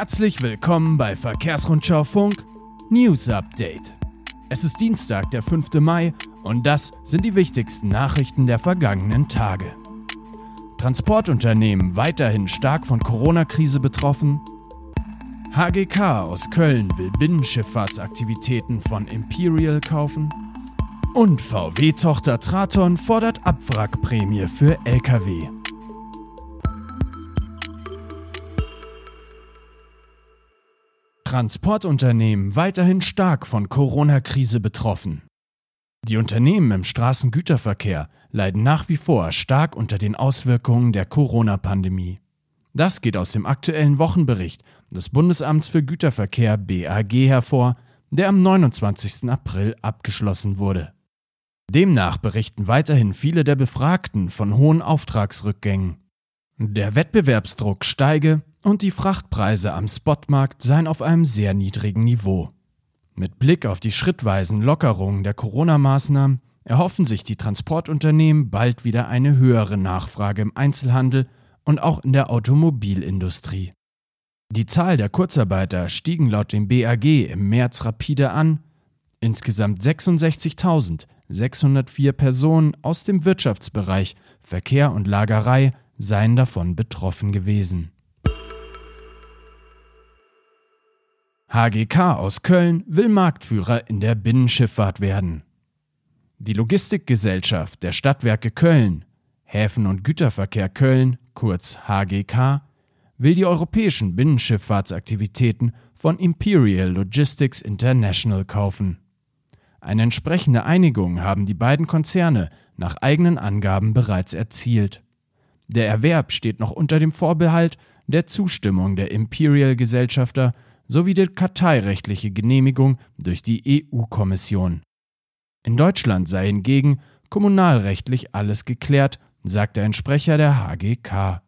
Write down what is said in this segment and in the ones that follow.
Herzlich willkommen bei Verkehrsrundschau Funk News Update. Es ist Dienstag, der 5. Mai und das sind die wichtigsten Nachrichten der vergangenen Tage. Transportunternehmen weiterhin stark von Corona-Krise betroffen. HGK aus Köln will Binnenschifffahrtsaktivitäten von Imperial kaufen. Und VW-Tochter Traton fordert Abwrackprämie für Lkw. Transportunternehmen weiterhin stark von Corona-Krise betroffen. Die Unternehmen im Straßengüterverkehr leiden nach wie vor stark unter den Auswirkungen der Corona-Pandemie. Das geht aus dem aktuellen Wochenbericht des Bundesamts für Güterverkehr BAG hervor, der am 29. April abgeschlossen wurde. Demnach berichten weiterhin viele der Befragten von hohen Auftragsrückgängen. Der Wettbewerbsdruck steige und die Frachtpreise am Spotmarkt seien auf einem sehr niedrigen Niveau. Mit Blick auf die schrittweisen Lockerungen der Corona-Maßnahmen erhoffen sich die Transportunternehmen bald wieder eine höhere Nachfrage im Einzelhandel und auch in der Automobilindustrie. Die Zahl der Kurzarbeiter stiegen laut dem BAG im März rapide an. Insgesamt 66.604 Personen aus dem Wirtschaftsbereich Verkehr und Lagerei seien davon betroffen gewesen. HGK aus Köln will Marktführer in der Binnenschifffahrt werden. Die Logistikgesellschaft der Stadtwerke Köln, Häfen und Güterverkehr Köln, kurz HGK, will die europäischen Binnenschifffahrtsaktivitäten von Imperial Logistics International kaufen. Eine entsprechende Einigung haben die beiden Konzerne nach eigenen Angaben bereits erzielt. Der Erwerb steht noch unter dem Vorbehalt der Zustimmung der Imperial-Gesellschafter sowie die karteirechtliche Genehmigung durch die EU-Kommission. In Deutschland sei hingegen kommunalrechtlich alles geklärt, sagte ein Sprecher der HGK.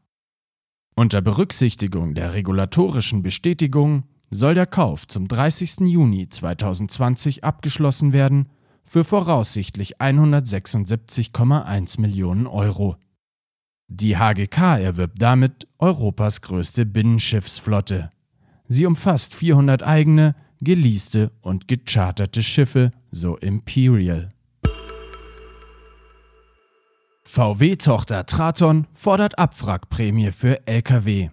Unter Berücksichtigung der regulatorischen Bestätigung soll der Kauf zum 30. Juni 2020 abgeschlossen werden für voraussichtlich 176,1 Millionen Euro. Die HGK erwirbt damit Europas größte Binnenschiffsflotte. Sie umfasst 400 eigene, geleaste und gecharterte Schiffe, so Imperial. VW-Tochter Traton fordert Abwrackprämie für Lkw.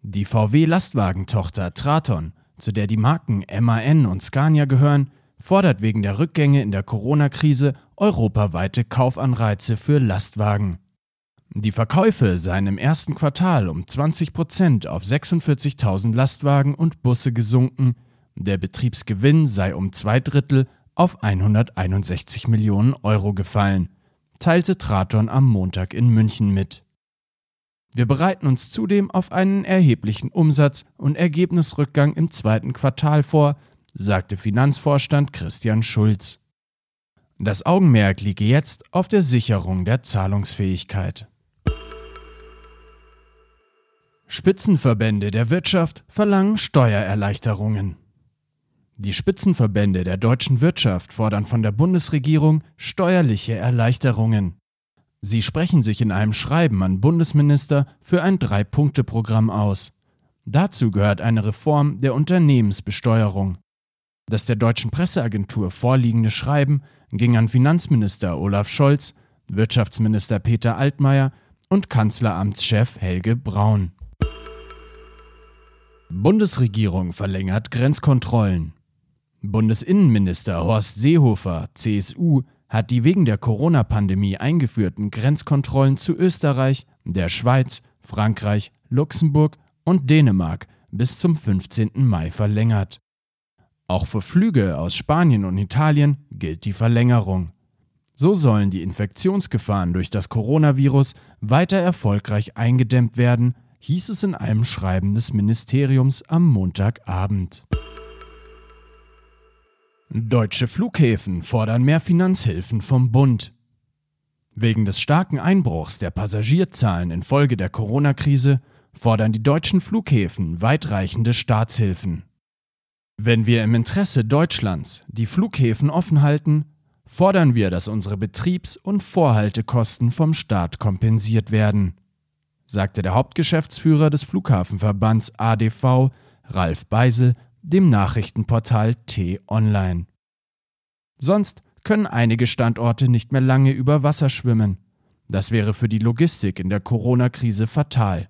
Die VW-Lastwagentochter Traton, zu der die Marken MAN und Scania gehören, fordert wegen der Rückgänge in der Corona-Krise europaweite Kaufanreize für Lastwagen. Die Verkäufe seien im ersten Quartal um 20 Prozent auf 46.000 Lastwagen und Busse gesunken, der Betriebsgewinn sei um zwei Drittel auf 161 Millionen Euro gefallen, teilte Traton am Montag in München mit. Wir bereiten uns zudem auf einen erheblichen Umsatz- und Ergebnisrückgang im zweiten Quartal vor, sagte Finanzvorstand Christian Schulz. Das Augenmerk liege jetzt auf der Sicherung der Zahlungsfähigkeit. Spitzenverbände der Wirtschaft verlangen Steuererleichterungen. Die Spitzenverbände der deutschen Wirtschaft fordern von der Bundesregierung steuerliche Erleichterungen. Sie sprechen sich in einem Schreiben an Bundesminister für ein Drei-Punkte-Programm aus. Dazu gehört eine Reform der Unternehmensbesteuerung. Das der deutschen Presseagentur vorliegende Schreiben ging an Finanzminister Olaf Scholz, Wirtschaftsminister Peter Altmaier und Kanzleramtschef Helge Braun. Bundesregierung verlängert Grenzkontrollen. Bundesinnenminister Horst Seehofer, CSU, hat die wegen der Corona-Pandemie eingeführten Grenzkontrollen zu Österreich, der Schweiz, Frankreich, Luxemburg und Dänemark bis zum 15. Mai verlängert. Auch für Flüge aus Spanien und Italien gilt die Verlängerung. So sollen die Infektionsgefahren durch das Coronavirus weiter erfolgreich eingedämmt werden hieß es in einem Schreiben des Ministeriums am Montagabend. Deutsche Flughäfen fordern mehr Finanzhilfen vom Bund. Wegen des starken Einbruchs der Passagierzahlen infolge der Corona-Krise fordern die deutschen Flughäfen weitreichende Staatshilfen. Wenn wir im Interesse Deutschlands die Flughäfen offen halten, fordern wir, dass unsere Betriebs- und Vorhaltekosten vom Staat kompensiert werden sagte der Hauptgeschäftsführer des Flughafenverbands ADV Ralf Beisel, dem Nachrichtenportal T-Online. Sonst können einige Standorte nicht mehr lange über Wasser schwimmen. Das wäre für die Logistik in der Corona-Krise fatal.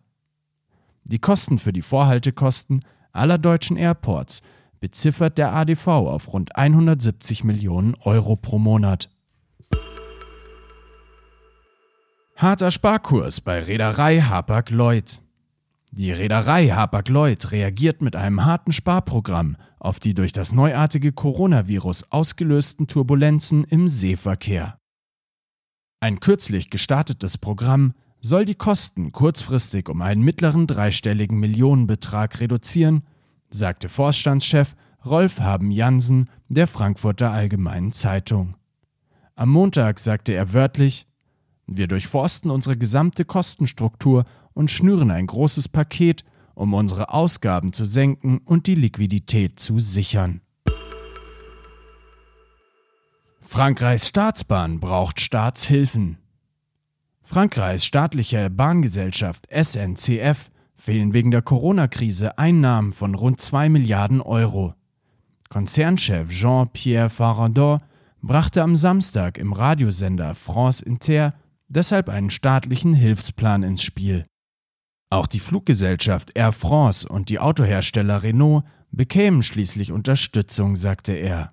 Die Kosten für die Vorhaltekosten aller deutschen Airports beziffert der ADV auf rund 170 Millionen Euro pro Monat. Harter Sparkurs bei Reederei Hapag-Lloyd. Die Reederei Hapag-Lloyd reagiert mit einem harten Sparprogramm auf die durch das neuartige Coronavirus ausgelösten Turbulenzen im Seeverkehr. Ein kürzlich gestartetes Programm soll die Kosten kurzfristig um einen mittleren dreistelligen Millionenbetrag reduzieren, sagte Vorstandschef Rolf Haben Jansen der Frankfurter Allgemeinen Zeitung. Am Montag sagte er wörtlich, wir durchforsten unsere gesamte Kostenstruktur und schnüren ein großes Paket, um unsere Ausgaben zu senken und die Liquidität zu sichern. Frankreichs Staatsbahn braucht Staatshilfen. Frankreichs staatliche Bahngesellschaft SNCF fehlen wegen der Corona-Krise Einnahmen von rund 2 Milliarden Euro. Konzernchef Jean-Pierre Farandon brachte am Samstag im Radiosender France Inter deshalb einen staatlichen Hilfsplan ins Spiel. Auch die Fluggesellschaft Air France und die Autohersteller Renault bekämen schließlich Unterstützung, sagte er.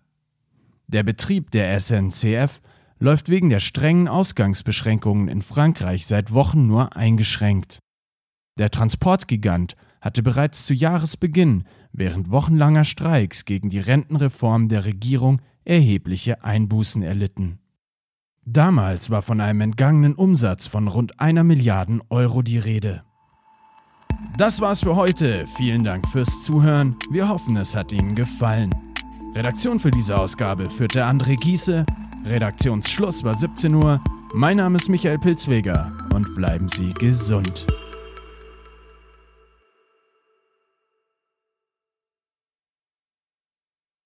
Der Betrieb der SNCF läuft wegen der strengen Ausgangsbeschränkungen in Frankreich seit Wochen nur eingeschränkt. Der Transportgigant hatte bereits zu Jahresbeginn während wochenlanger Streiks gegen die Rentenreform der Regierung erhebliche Einbußen erlitten. Damals war von einem entgangenen Umsatz von rund einer Milliarde Euro die Rede. Das war's für heute. Vielen Dank fürs Zuhören. Wir hoffen, es hat Ihnen gefallen. Redaktion für diese Ausgabe führte André Giese. Redaktionsschluss war 17 Uhr. Mein Name ist Michael Pilzweger und bleiben Sie gesund.